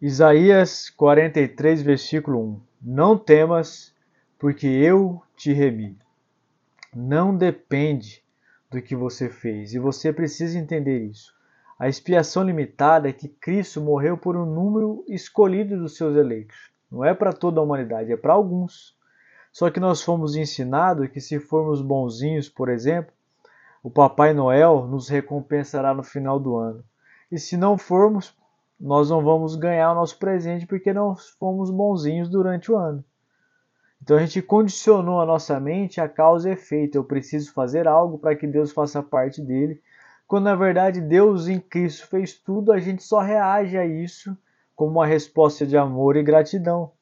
Isaías 43, versículo 1: Não temas, porque eu te remi. Não depende do que você fez, e você precisa entender isso. A expiação limitada é que Cristo morreu por um número escolhido dos seus eleitos. Não é para toda a humanidade, é para alguns. Só que nós fomos ensinados que se formos bonzinhos, por exemplo, o Papai Noel nos recompensará no final do ano. E se não formos, nós não vamos ganhar o nosso presente porque não fomos bonzinhos durante o ano. Então a gente condicionou a nossa mente a causa e efeito. Eu preciso fazer algo para que Deus faça parte dele. Quando na verdade Deus em Cristo fez tudo, a gente só reage a isso como uma resposta de amor e gratidão.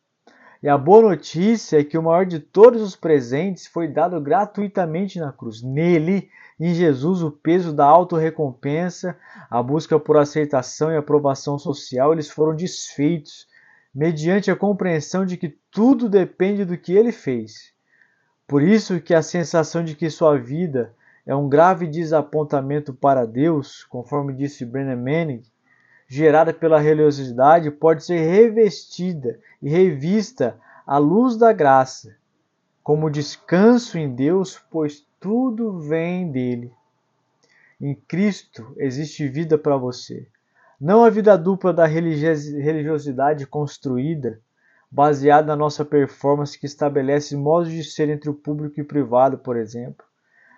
E a boa notícia é que o maior de todos os presentes foi dado gratuitamente na cruz. Nele em Jesus, o peso da autorrecompensa, a busca por aceitação e aprovação social, eles foram desfeitos, mediante a compreensão de que tudo depende do que ele fez. Por isso que a sensação de que sua vida é um grave desapontamento para Deus, conforme disse Brennan Manning, gerada pela religiosidade, pode ser revestida e revista à luz da graça, como descanso em Deus, pois tudo vem dele. Em Cristo existe vida para você. Não a vida dupla da religiosidade construída, baseada na nossa performance que estabelece modos de ser entre o público e o privado, por exemplo.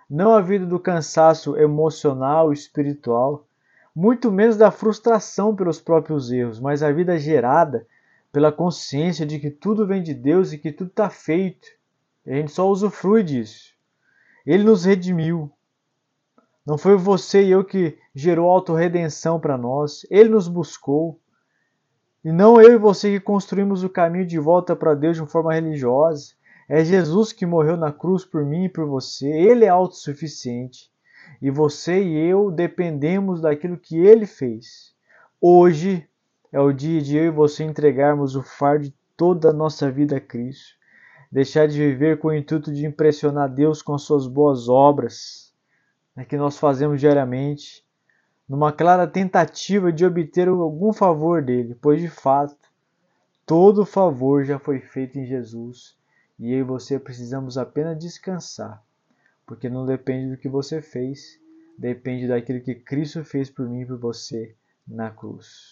Não a vida do cansaço emocional e espiritual, muito menos da frustração pelos próprios erros, mas a vida gerada pela consciência de que tudo vem de Deus e que tudo está feito. E a gente só usufrui disso. Ele nos redimiu. Não foi você e eu que gerou autorredenção para nós. Ele nos buscou. E não eu e você que construímos o caminho de volta para Deus de uma forma religiosa. É Jesus que morreu na cruz por mim e por você. Ele é autossuficiente. E você e eu dependemos daquilo que ele fez. Hoje é o dia de eu e você entregarmos o fardo de toda a nossa vida a Cristo. Deixar de viver com o intuito de impressionar Deus com suas boas obras, né, que nós fazemos diariamente, numa clara tentativa de obter algum favor dele, pois de fato, todo favor já foi feito em Jesus. E eu e você precisamos apenas descansar, porque não depende do que você fez, depende daquilo que Cristo fez por mim e por você na cruz.